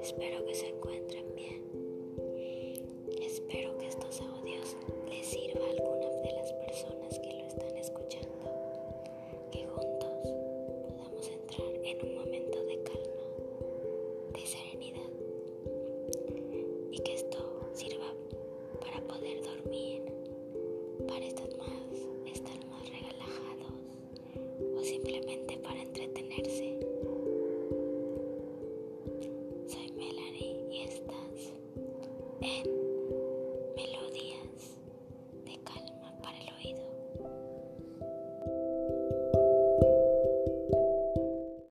Espero que se encuentren bien.